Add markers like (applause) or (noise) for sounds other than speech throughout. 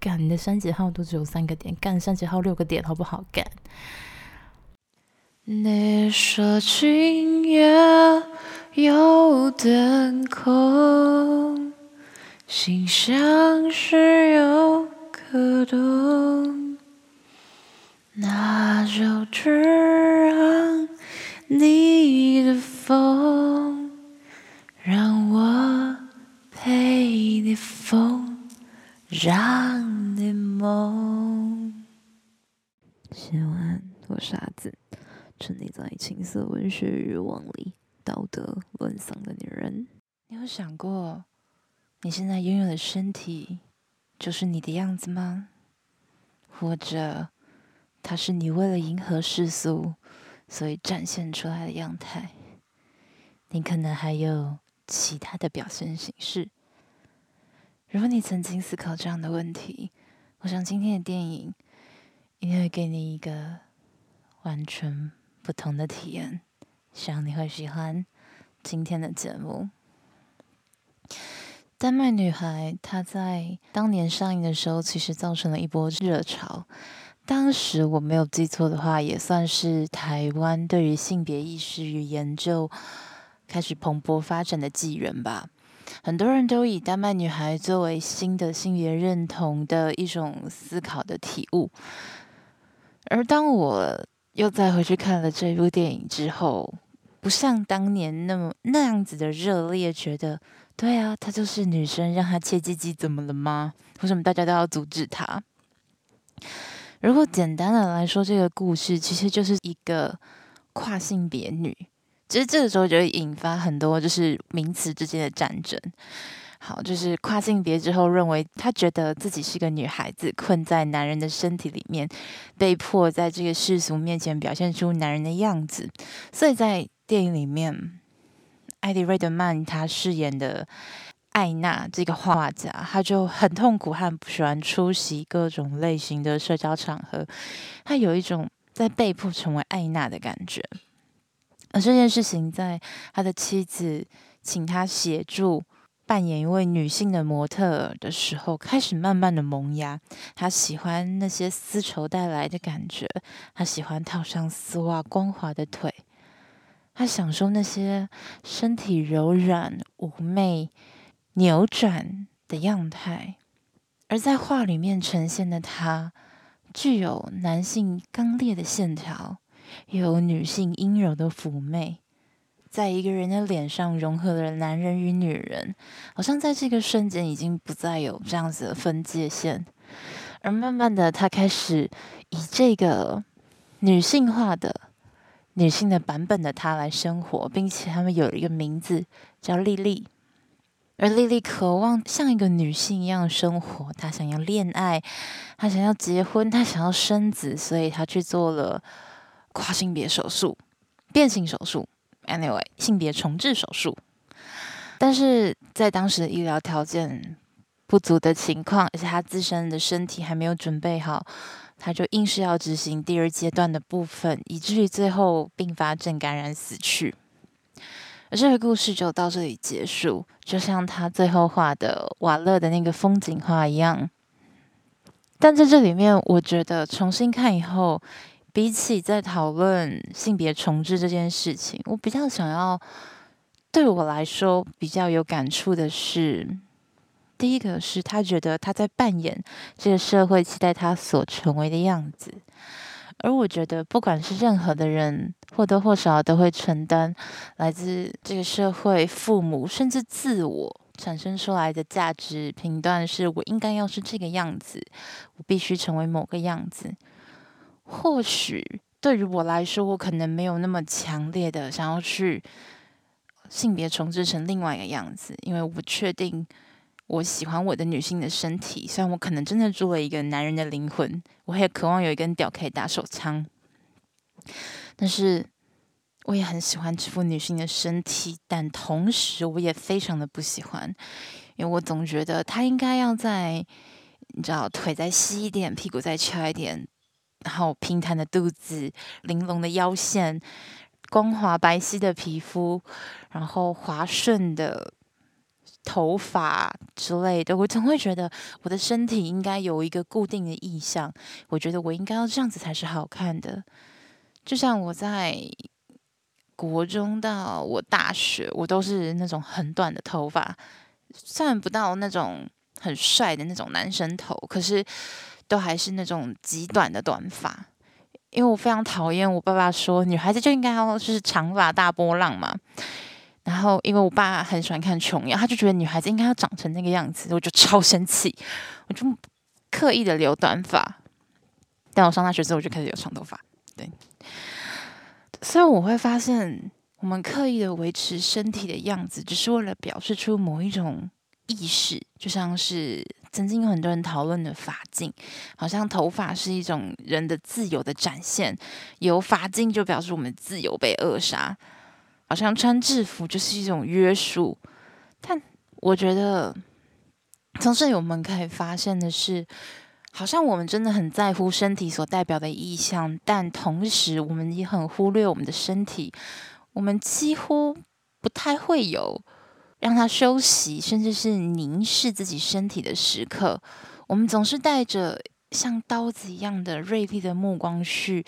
干，你的三节号都只有三个点，干三节号六个点好不好？干。你说今夜有点空，心像是有个洞，那就只让你的风，让我陪你疯，让梦。写完，我傻子，沉溺在情色文学欲望里，道德沦丧的女人。你有想过，你现在拥有的身体，就是你的样子吗？或者，它是你为了迎合世俗，所以展现出来的样态？你可能还有其他的表现形式。如果你曾经思考这样的问题，我想今天的电影一定会给你一个完全不同的体验。希望你会喜欢今天的节目。《丹麦女孩》她在当年上映的时候，其实造成了一波热潮。当时我没有记错的话，也算是台湾对于性别意识与研究开始蓬勃发展的纪元吧。很多人都以丹麦女孩作为新的性别认同的一种思考的体悟，而当我又再回去看了这部电影之后，不像当年那么那样子的热烈，觉得对啊，她就是女生，让她切鸡鸡怎么了吗？为什么大家都要阻止她？如果简单的来说，这个故事其实就是一个跨性别女。其实这个时候就会引发很多就是名词之间的战争。好，就是跨性别之后，认为她觉得自己是个女孩子，困在男人的身体里面，被迫在这个世俗面前表现出男人的样子。所以在电影里面，艾迪·瑞德曼他饰演的艾娜这个画家，他就很痛苦和不喜欢出席各种类型的社交场合，他有一种在被迫成为艾娜的感觉。而这件事情，在他的妻子请他协助扮演一位女性的模特的时候，开始慢慢的萌芽。他喜欢那些丝绸带来的感觉，他喜欢套上丝袜光滑的腿，他享受那些身体柔软妩媚、扭转的样态。而在画里面呈现的他，具有男性刚烈的线条。有女性阴柔的妩媚，在一个人的脸上融合了男人与女人，好像在这个瞬间已经不再有这样子的分界线，而慢慢的，他开始以这个女性化的、女性的版本的他来生活，并且他们有一个名字叫莉莉，而莉莉渴望像一个女性一样生活，她想要恋爱，她想要结婚，她想要生子，所以她去做了。跨性别手术、变性手术，anyway，性别重置手术。但是在当时的医疗条件不足的情况，而且他自身的身体还没有准备好，他就硬是要执行第二阶段的部分，以至于最后并发症感染死去。而这个故事就到这里结束，就像他最后画的瓦勒的那个风景画一样。但在这里面，我觉得重新看以后。比起在讨论性别重置这件事情，我比较想要，对我来说比较有感触的是，第一个是他觉得他在扮演这个社会期待他所成为的样子，而我觉得不管是任何的人，或多或少都会承担来自这个社会、父母甚至自我产生出来的价值评断，是我应该要是这个样子，我必须成为某个样子。或许对于我来说，我可能没有那么强烈的想要去性别重置成另外一个样子，因为我不确定我喜欢我的女性的身体。虽然我可能真的住了一个男人的灵魂，我也渴望有一根屌可以打手枪，但是我也很喜欢这副女性的身体，但同时我也非常的不喜欢，因为我总觉得她应该要在，你知道，腿再细一点，屁股再翘一点。然后平坦的肚子，玲珑的腰线，光滑白皙的皮肤，然后滑顺的头发之类的，我总会觉得我的身体应该有一个固定的意象。我觉得我应该要这样子才是好看的。就像我在国中到我大学，我都是那种很短的头发，算不到那种很帅的那种男生头，可是都还是那种极短的短发。因为我非常讨厌我爸爸说女孩子就应该要就是长发大波浪嘛。然后，因为我爸很喜欢看琼瑶，他就觉得女孩子应该要长成那个样子，我就超生气，我就刻意的留短发。但我上大学之后，我就开始留长头发。对，所以我会发现，我们刻意的维持身体的样子，只是为了表示出某一种意识，就像是曾经有很多人讨论的发禁，好像头发是一种人的自由的展现，有发禁就表示我们自由被扼杀。好像穿制服就是一种约束，但我觉得从这里我们可以发现的是，好像我们真的很在乎身体所代表的意象，但同时我们也很忽略我们的身体，我们几乎不太会有让他休息，甚至是凝视自己身体的时刻。我们总是带着像刀子一样的锐利的目光去。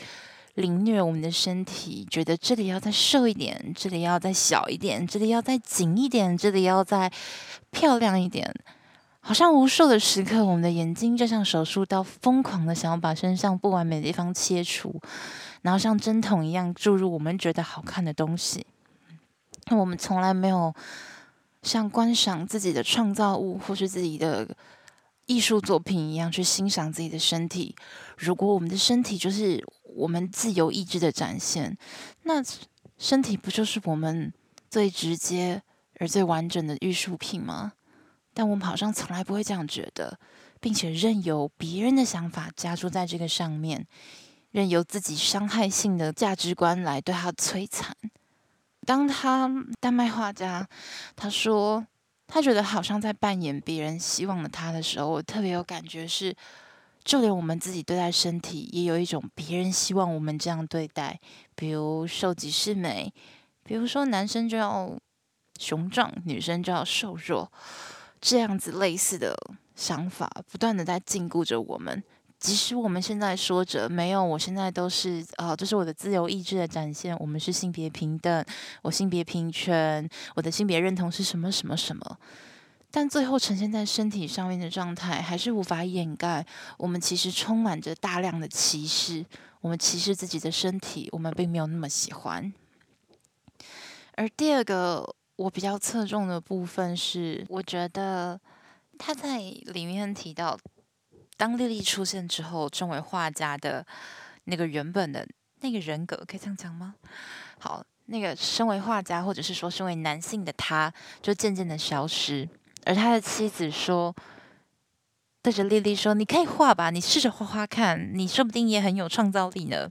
凌虐我们的身体，觉得这里要再瘦一点，这里要再小一点，这里要再紧一点，这里要再漂亮一点。好像无数的时刻，我们的眼睛就像手术刀，疯狂的想要把身上不完美的地方切除，然后像针筒一样注入我们觉得好看的东西。我们从来没有像观赏自己的创造物或是自己的艺术作品一样去欣赏自己的身体。如果我们的身体就是我们自由意志的展现，那身体不就是我们最直接而最完整的艺术品吗？但我们好像从来不会这样觉得，并且任由别人的想法加注在这个上面，任由自己伤害性的价值观来对他摧残。当他丹麦画家他说他觉得好像在扮演别人希望的他的时候，我特别有感觉是。就连我们自己对待身体，也有一种别人希望我们这样对待，比如瘦即是美，比如说男生就要雄壮，女生就要瘦弱，这样子类似的想法，不断的在禁锢着我们。即使我们现在说着没有，我现在都是啊，这是我的自由意志的展现，我们是性别平等，我性别平权，我的性别认同是什么什么什么。但最后呈现在身体上面的状态，还是无法掩盖我们其实充满着大量的歧视。我们歧视自己的身体，我们并没有那么喜欢。而第二个我比较侧重的部分是，我觉得他在里面提到，当莉莉出现之后，身为画家的那个原本的那个人格，可以这样讲吗？好，那个身为画家，或者是说身为男性的他，就渐渐的消失。而他的妻子说：“对着莉莉说，你可以画吧，你试着画画看，你说不定也很有创造力呢。”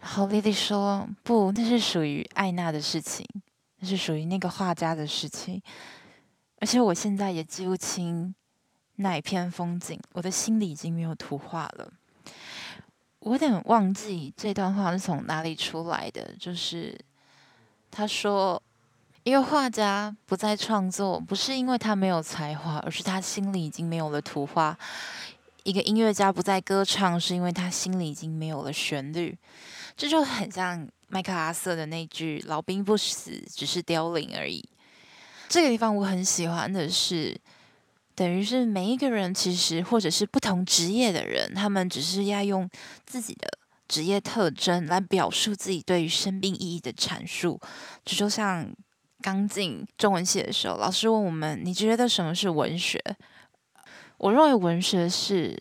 然后莉莉说：“不，那是属于艾娜的事情，那是属于那个画家的事情。而且我现在也记不清那一片风景，我的心里已经没有图画了。我有点忘记这段话是从哪里出来的，就是他说。”一个画家不再创作，不是因为他没有才华，而是他心里已经没有了图画。一个音乐家不再歌唱，是因为他心里已经没有了旋律。这就很像麦克阿瑟的那句“老兵不死，只是凋零而已”。这个地方我很喜欢的是，等于是每一个人其实，或者是不同职业的人，他们只是要用自己的职业特征来表述自己对于生命意义的阐述。这就像。刚进中文系的时候，老师问我们：“你觉得什么是文学？”我认为文学是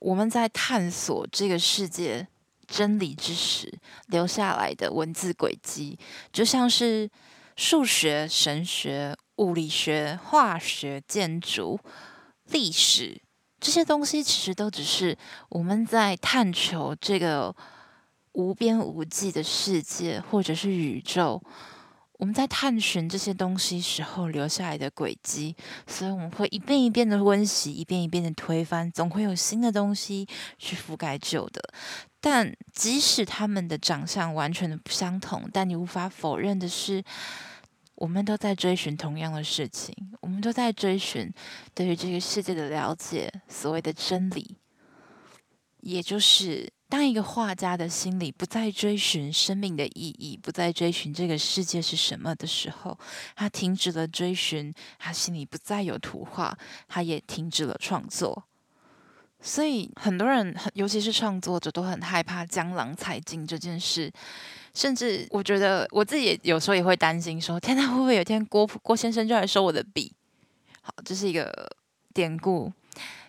我们在探索这个世界真理之时留下来的文字轨迹，就像是数学、神学、物理学、化学、建筑、历史这些东西，其实都只是我们在探求这个无边无际的世界，或者是宇宙。我们在探寻这些东西时候留下来的轨迹，所以我们会一遍一遍的温习，一遍一遍的推翻，总会有新的东西去覆盖旧的。但即使他们的长相完全的不相同，但你无法否认的是，我们都在追寻同样的事情，我们都在追寻对于这个世界的了解，所谓的真理。也就是，当一个画家的心里不再追寻生命的意义，不再追寻这个世界是什么的时候，他停止了追寻，他心里不再有图画，他也停止了创作。所以，很多人，尤其是创作者，都很害怕江郎才尽这件事。甚至，我觉得我自己也有时候也会担心说，天哪，会不会有一天郭郭先生就来收我的笔？好，这是一个典故。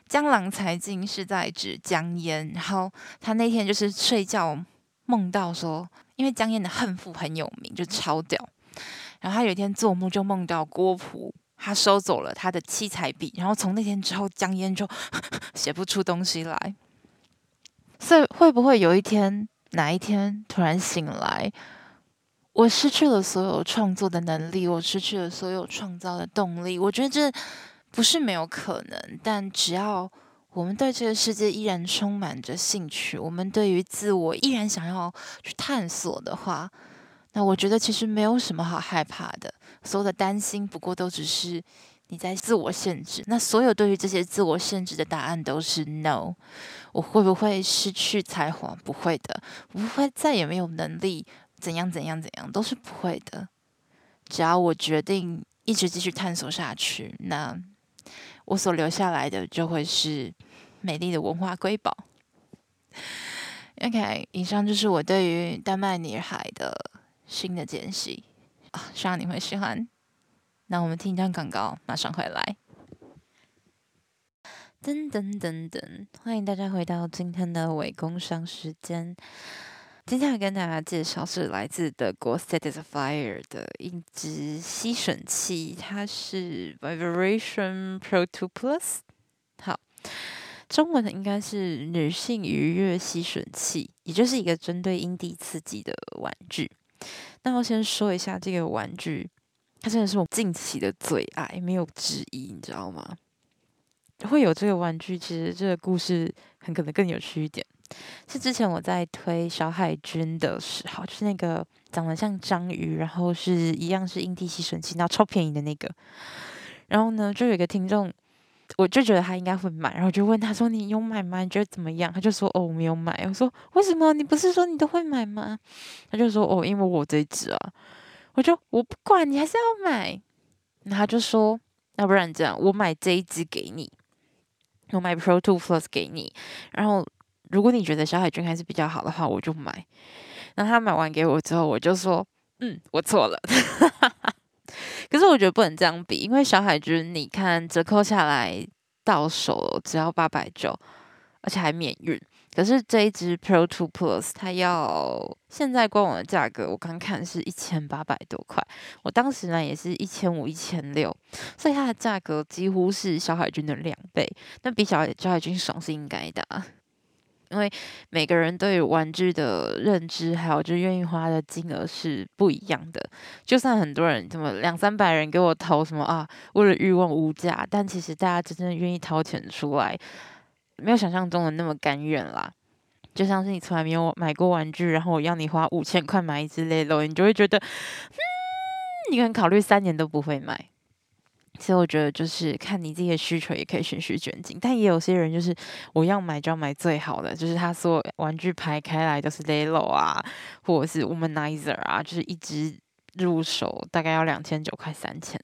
江郎才尽是在指江淹，然后他那天就是睡觉梦到说，因为江淹的恨赋很有名，就超屌。然后他有一天做梦就梦到郭璞。他收走了他的七彩笔，然后从那天之后，江淹就 (laughs) 写不出东西来。所以会不会有一天，哪一天突然醒来，我失去了所有创作的能力，我失去了所有创造的动力？我觉得这不是没有可能，但只要我们对这个世界依然充满着兴趣，我们对于自我依然想要去探索的话，那我觉得其实没有什么好害怕的。所有的担心，不过都只是你在自我限制。那所有对于这些自我限制的答案都是 no。我会不会失去才华？不会的。我不会再也没有能力，怎样怎样怎样，都是不会的。只要我决定一直继续探索下去，那我所留下来的就会是美丽的文化瑰宝。OK，以上就是我对于丹麦女孩的新的解析。啊，希望你会喜欢。那我们听一段广告，马上回来。噔噔噔噔，欢迎大家回到今天的伪工商时间。今天要跟大家介绍是来自德国 Satisfier 的一支吸吮器，它是 Vibration Pro 2 Plus。好，中文的应该是女性愉悦吸吮器，也就是一个针对阴蒂刺激的玩具。那我先说一下这个玩具，它真的是我近期的最爱，没有之一，你知道吗？会有这个玩具，其实这个故事很可能更有趣一点。是之前我在推小海军的时候，就是那个长得像章鱼，然后是一样是阴蒂吸吮器，然后超便宜的那个。然后呢，就有一个听众。我就觉得他应该会买，然后就问他说：“你有买吗？你觉得怎么样？”他就说：“哦，我没有买。”我说：“为什么？你不是说你都会买吗？”他就说：“哦，因为我这一只啊。”我就我不管你还是要买。那他就说：“要不然这样，我买这一只给你，我买 Pro Two Plus 给你。然后如果你觉得小海军还是比较好的话，我就买。”那他买完给我之后，我就说：“嗯，我错了。(laughs) ”可是我觉得不能这样比，因为小海军你看折扣下来到手只要八百九，而且还免运。可是这一支 Pro Two Plus 它要现在官网的价格，我刚看是一千八百多块。我当时呢也是一千五、一千六，所以它的价格几乎是小海军的两倍。那比小小海军爽是应该的。因为每个人对玩具的认知，还有就愿意花的金额是不一样的。就算很多人这么两三百人给我投什么啊，为了欲望无价，但其实大家真正愿意掏钱出来，没有想象中的那么甘愿啦。就像是你从来没有买过玩具，然后我要你花五千块买一只 Lelo，你就会觉得，嗯，你可能考虑三年都不会买。所以我觉得就是看你自己的需求，也可以循序渐进。但也有些人就是我要买就要买最好的，就是他所有玩具排开来都是 Lelo 啊，或者是 Womanizer 啊，就是一直入手大概要两千九块三千。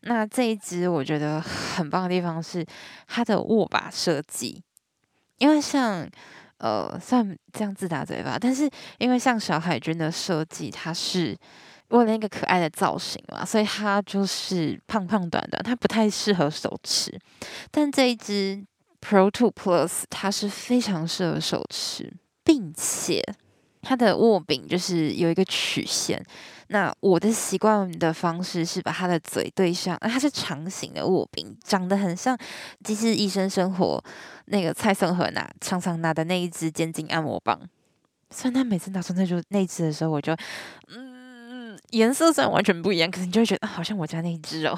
那这一支我觉得很棒的地方是它的握把设计，因为像呃算这样自打嘴巴，但是因为像小海军的设计，它是。为了那个可爱的造型嘛，所以它就是胖胖短短，它不太适合手持。但这一支 Pro Two Plus 它是非常适合手持，并且它的握柄就是有一个曲线。那我的习惯的方式是把它的嘴对上，那它是长形的握柄，长得很像《机智医生生活》那个蔡颂和拿常常拿的那一只肩颈按摩棒。虽然他每次拿出那就那支的时候，我就嗯。颜色虽然完全不一样，可是你就会觉得好像我家那一只哦。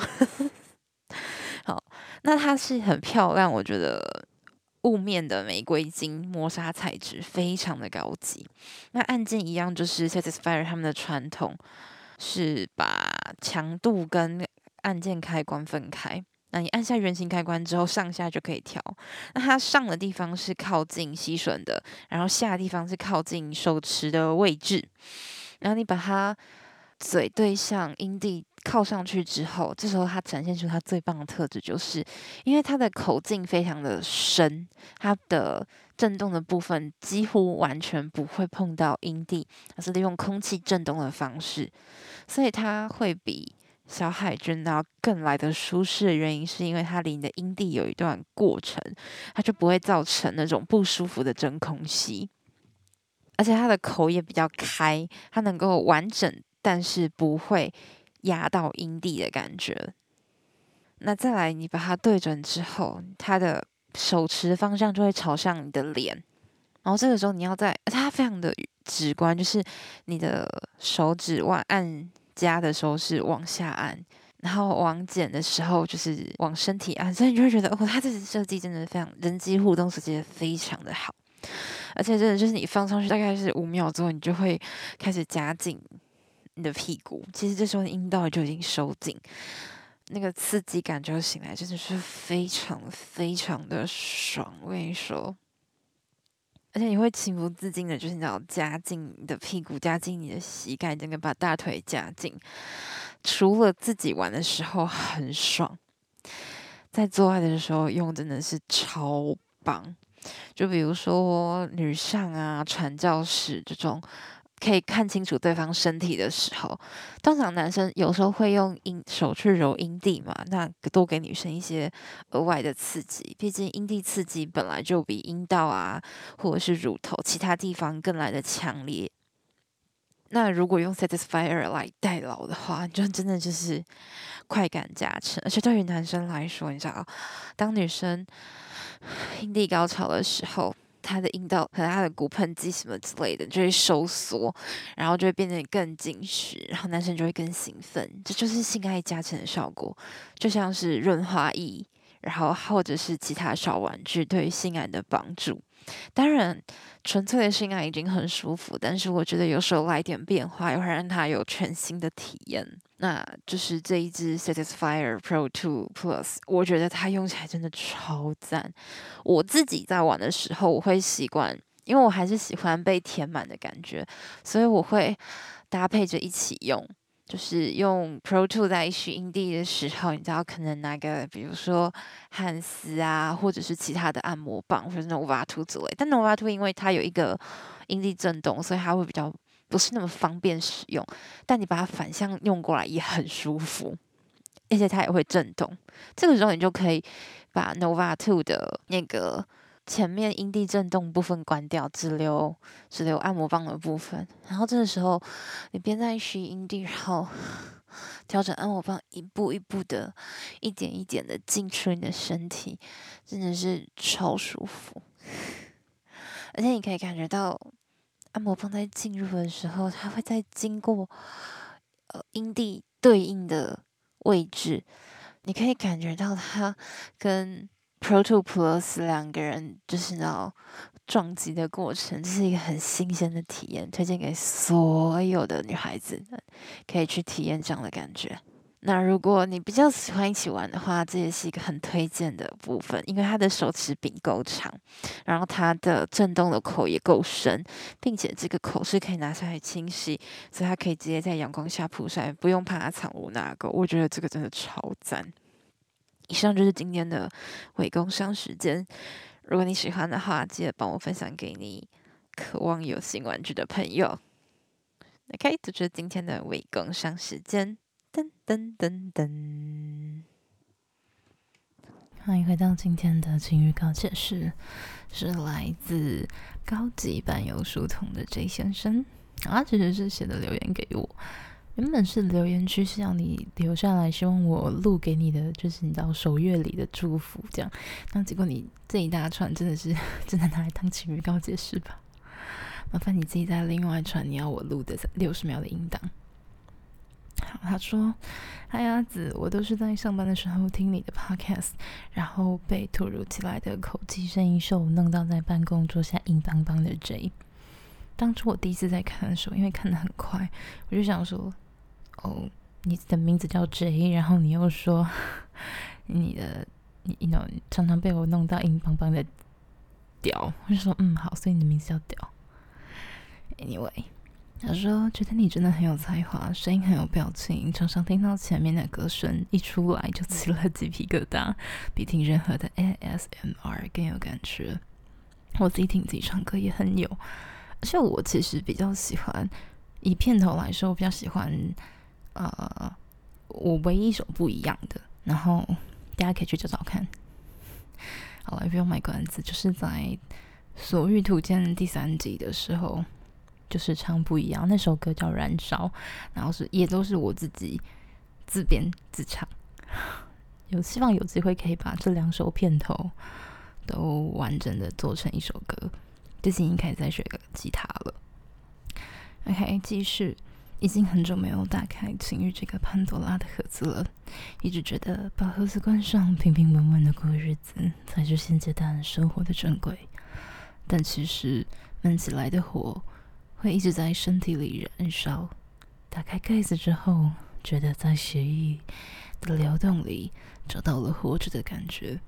(laughs) 好，那它是很漂亮，我觉得雾面的玫瑰金磨砂材质非常的高级。那按键一样就是 Satisfyer 他们的传统，是把强度跟按键开关分开。那你按下圆形开关之后，上下就可以调。那它上的地方是靠近吸吮的，然后下的地方是靠近手持的位置。然后你把它嘴对向阴蒂靠上去之后，这时候它展现出它最棒的特质，就是因为它的口径非常的深，它的震动的部分几乎完全不会碰到阴蒂，而是利用空气震动的方式，所以它会比。小海军要更来的舒适的原因，是因为它离你的阴蒂有一段过程，它就不会造成那种不舒服的真空吸，而且它的口也比较开，它能够完整，但是不会压到阴蒂的感觉。那再来，你把它对准之后，它的手持方向就会朝向你的脸，然后这个时候你要在，它非常的直观，就是你的手指往按。加的时候是往下按，然后往减的时候就是往身体按，所以你就会觉得哦，它这个设计真的非常人机互动设计的非常的好，而且真的就是你放上去大概是五秒之后，你就会开始夹紧你的屁股，其实这时候阴道就已经收紧，那个刺激感就醒来，真的是非常非常的爽，我跟你说。而且你会情不自禁的，就是你要夹紧你的屁股，夹紧你的膝盖，整个把大腿夹紧。除了自己玩的时候很爽，在做爱的时候用真的是超棒。就比如说女上啊、传教士这种。可以看清楚对方身体的时候，通常男生有时候会用阴手去揉阴蒂嘛，那多给女生一些额外的刺激。毕竟阴蒂刺激本来就比阴道啊或者是乳头其他地方更来的强烈。那如果用 Satisfier 来代劳的话，就真的就是快感加成。而且对于男生来说，你知道，当女生 (sighs) 阴蒂高潮的时候。他的阴道和他的骨盆肌什么之类的就会收缩，然后就会变得更紧实，然后男生就会更兴奋，这就是性爱加成的效果，就像是润滑液，然后或者是其他小玩具对于性爱的帮助。当然，纯粹的性爱已经很舒服，但是我觉得有时候来点变化，也会让他有全新的体验。那就是这一支 Satisfier Pro 2 Plus，我觉得它用起来真的超赞。我自己在玩的时候，我会习惯，因为我还是喜欢被填满的感觉，所以我会搭配着一起用。就是用 Pro Two 在吸阴蒂的时候，你知道可能拿个，比如说汉斯啊，或者是其他的按摩棒，或者是 Nova Two 之类。但 Nova Two 因为它有一个阴蒂震动，所以它会比较。不是那么方便使用，但你把它反向用过来也很舒服，而且它也会震动。这个时候你就可以把 Nova Two 的那个前面阴蒂震动部分关掉，只留只留按摩棒的部分。然后这个时候你边在吸阴蒂，然后 (laughs) 调整按摩棒，一步一步的，一点一点的进出你的身体，真的是超舒服。而且你可以感觉到。按摩棒在进入的时候，它会在经过呃阴蒂对应的位置，你可以感觉到它跟 Pro Two Plus 两个人就是那种撞击的过程，这是一个很新鲜的体验，推荐给所有的女孩子们，可以去体验这样的感觉。那如果你比较喜欢一起玩的话，这也是一个很推荐的部分，因为它的手持柄够长，然后它的震动的口也够深，并且这个口是可以拿下来清洗，所以它可以直接在阳光下曝晒，不用怕它藏污纳垢。我觉得这个真的超赞。以上就是今天的伪工商时间，如果你喜欢的话，记得帮我分享给你渴望有新玩具的朋友。OK，这就是今天的伪工商时间。噔噔噔噔！欢迎回到今天的情欲告解室，是来自高级版有书童的 J 先生啊，其实是写的留言给我，原本是留言区是让你留下来，希望我录给你的，就是你知道守月里的祝福这样，那结果你这一大串真的是 (laughs) 真的拿来当情欲告解是吧？麻烦你自己在另外传你要我录的六十秒的音档。好，他说：“嗨，阿梓，我都是在上班的时候听你的 podcast，然后被突如其来的口气声音秀弄到在办公桌下硬邦邦的 J。当初我第一次在看的时候，因为看得很快，我就想说，哦，你的名字叫 J，然后你又说 (laughs) 你的你你常常被我弄到硬邦邦的屌，我就说嗯好，所以你的名字叫屌。Anyway。他说：“觉得你真的很有才华，声音很有表情，常常听到前面的歌声一出来就起了鸡皮疙瘩，(laughs) 比听任何的 ASMR 更有感觉。我自己听自己唱歌也很有，而且我其实比较喜欢，以片头来说，我比较喜欢，呃，我唯一一首不一样的，然后大家可以去找找看。好了，不用卖关子，就是在《所欲图鉴》第三集的时候。”就是唱不一样，那首歌叫《燃烧》，然后是也都是我自己自编自唱。有希望有机会可以把这两首片头都完整的做成一首歌。最近应该在学吉他了。OK，继续，已经很久没有打开情欲这个潘多拉的盒子了。一直觉得把盒子关上，平平稳稳的过日子才是现阶段生活的正轨。但其实闷起来的火。会一直在身体里燃烧。打开盖子之后，觉得在血液的流动里找到了活着的感觉。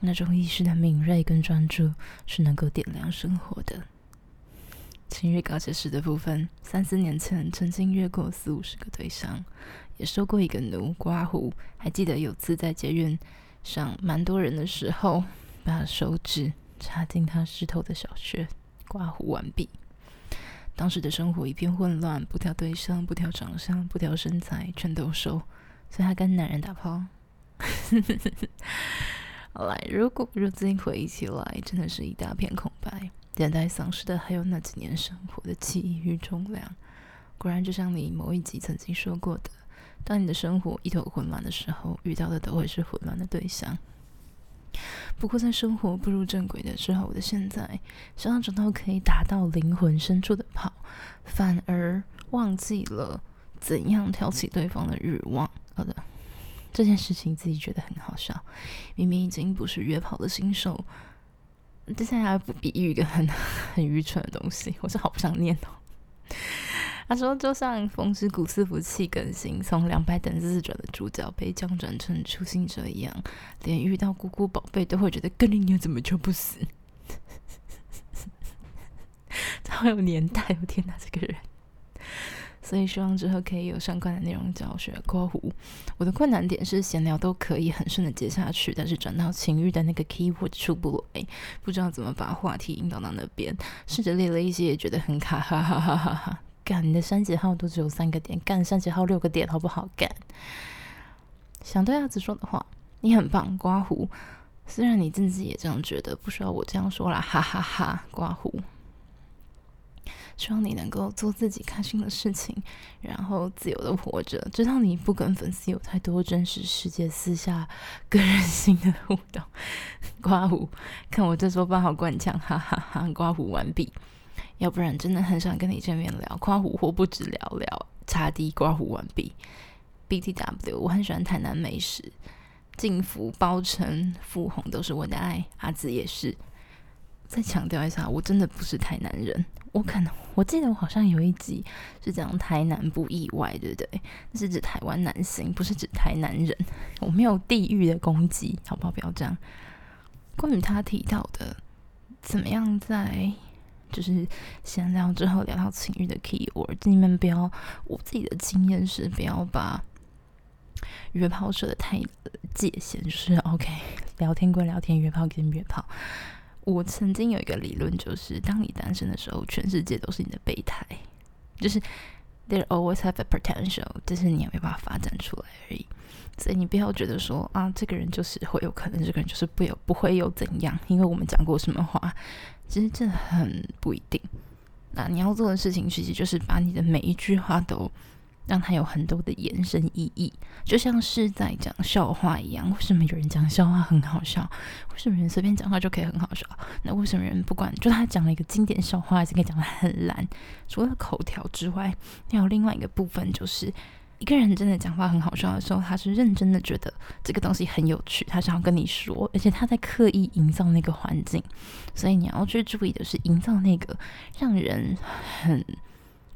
那种意识的敏锐跟专注，是能够点亮生活的。情欲告解室的部分，三四年前曾经约过四五十个对象，也收过一个奴刮胡。还记得有次在捷运上蛮多人的时候，把手指插进他湿透的小穴，刮胡完毕。当时的生活一片混乱，不挑对象，不挑长相，不挑身材，全都收，所以他跟男人打炮。(laughs) 好来，如果如今回忆起来，真的是一大片空白，等待丧失的还有那几年生活的记忆与重量。果然，就像你某一集曾经说过的，当你的生活一头混乱的时候，遇到的都会是混乱的对象。不过，在生活步入正轨的时候，我的现在，想要找到可以打到灵魂深处的炮，反而忘记了怎样挑起对方的欲望。好的，这件事情自己觉得很好笑。明明已经不是约炮的新手，接下来不比喻一个很很愚蠢的东西，我是好不想念哦。他说：“就像《风之谷伺服器》更新，从两百等自转的主角被降转成初心者一样，连遇到姑姑宝贝都会觉得“更令你怎么就不死？” (laughs) 超有年代！我天哪，这个人！所以希望之后可以有相关的内容教学。括弧，我的困难点是闲聊都可以很顺的接下去，但是转到情欲的那个 keyword 出不来，不知道怎么把话题引导到那边。试着列了一些，也觉得很卡，哈哈哈哈哈。干，你的三节号都只有三个点，干三节号六个点，好不好？干。想对阿紫说的话，你很棒，刮胡。虽然你自己也这样觉得，不需要我这样说啦，哈哈哈，哈。刮胡。希望你能够做自己开心的事情，然后自由的活着。知道你不跟粉丝有太多真实世界、私下个人性的互动。(laughs) 刮胡，看我这说话好官腔，哈哈哈，刮胡完毕。要不然真的很想跟你见面聊，刮胡或不止聊聊。擦地刮胡完毕，BTW 我很喜欢台南美食，晋福、包城、富红都是我的爱，阿紫也是。再强调一下，我真的不是台南人，我可能我记得我好像有一集是讲台南不意外，对不对？是指台湾男性，不是指台南人。我没有地域的攻击，好不好？不要这样。关于他提到的，怎么样在？就是闲聊之后聊到情欲的 keyword，你们不要，我自己的经验是不要把约炮设的太界限，就是 OK，聊天归聊天，约炮跟约炮。我曾经有一个理论，就是当你单身的时候，全世界都是你的备胎，就是 there always have a potential，就是你也没办法发展出来而已。所以你不要觉得说啊，这个人就是会有可能，这个人就是不有不会有怎样，因为我们讲过什么话。其实这很不一定。那你要做的事情，其实就是把你的每一句话都让它有很多的延伸意义，就像是在讲笑话一样。为什么有人讲笑话很好笑？为什么人随便讲话就可以很好笑？那为什么人不管就他讲了一个经典笑话，还是可以讲得很烂？除了口条之外，还有另外一个部分就是。一个人真的讲话很好笑的时候，他是认真的觉得这个东西很有趣，他想要跟你说，而且他在刻意营造那个环境。所以你要去注意的是，营造那个让人很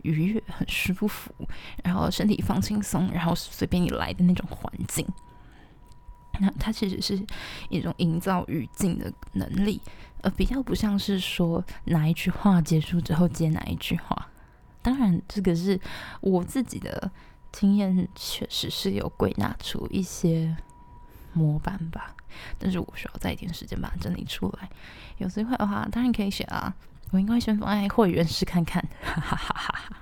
愉悦、很舒服，然后身体放轻松，然后随便你来的那种环境。那它其实是一种营造语境的能力，呃比较不像是说哪一句话结束之后接哪一句话。当然，这个是我自己的经验，确实是有归纳出一些模板吧。但是我需要再一点时间把它整理出来。有机会的话，当然可以写啊。我应该先放在会员室看看。哈哈哈哈哈。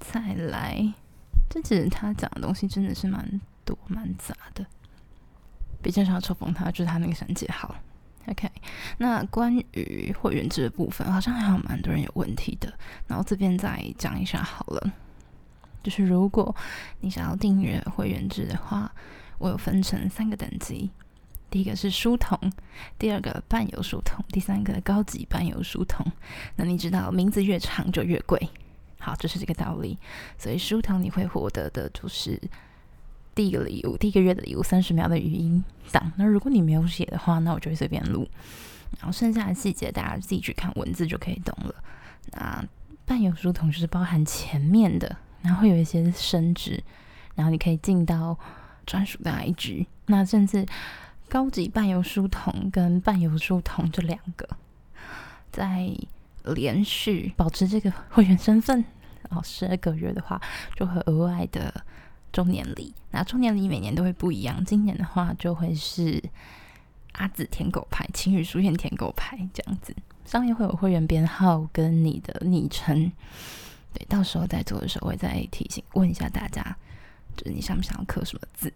再来，这其实他讲的东西真的是蛮多蛮杂的。比较少抽风，他就是他那个三节号。OK，那关于会员制的部分，好像还有蛮多人有问题的。然后这边再讲一下好了。就是如果你想要订阅会员制的话，我有分成三个等级。第一个是书童，第二个伴游书童，第三个高级伴游书童。那你知道名字越长就越贵，好，这是这个道理。所以书童你会获得的就是。第一个礼物，第一个月的礼物，三十秒的语音档。那如果你没有写的话，那我就会随便录。然后剩下的细节，大家自己去看文字就可以懂了。那伴游书童就是包含前面的，然后会有一些升职，然后你可以进到专属的 IG。那甚至高级伴游书童跟伴游书童这两个，在连续保持这个会员身份，然后十二个月的话，就会额外的。周年礼，那周年礼每年都会不一样。今年的话，就会是阿紫舔狗牌、情侣书院舔狗牌这样子，上面会有会员编号跟你的昵称。对，到时候在做的时候，会再提醒问一下大家，就是你想不想要刻什么字。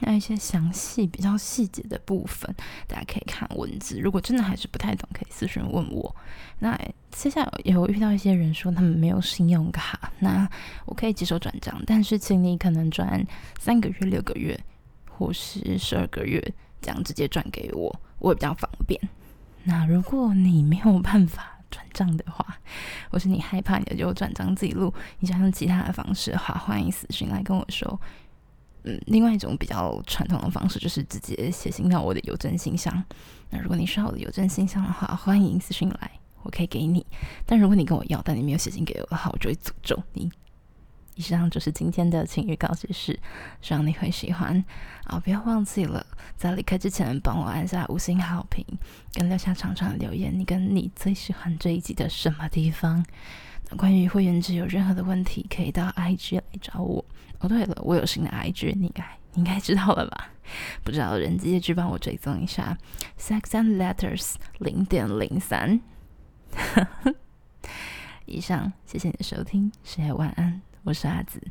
那一些详细、比较细节的部分，大家可以看文字。如果真的还是不太懂，可以私讯问我。那接下来也有遇到一些人说他们没有信用卡，那我可以接受转账，但是请你可能转三个月、六个月，或是十二个月，这样直接转给我，我会比较方便。那如果你没有办法转账的话，或是你害怕你的就转账记录，你想用其他的方式的话，欢迎私讯来跟我说。嗯，另外一种比较传统的方式就是直接写信到我的邮政信箱。那如果你需要我的邮政信箱的话，欢迎私信来，我可以给你。但如果你跟我要，但你没有写信给我的话，我就会诅咒你。以上就是今天的情欲告解室，希望你会喜欢。啊，不要忘记了，在离开之前帮我按下五星好评，跟留下长长的留言。你跟你最喜欢这一集的什么地方？关于会员制有任何的问题，可以到 IG 来找我。哦，对了，我有新的 IG，你应该应该知道了吧？不知道的人直接去帮我追踪一下，Sex and Letters 零点零三。(laughs) 以上，谢谢你的收听，谢谢晚安，我是阿紫。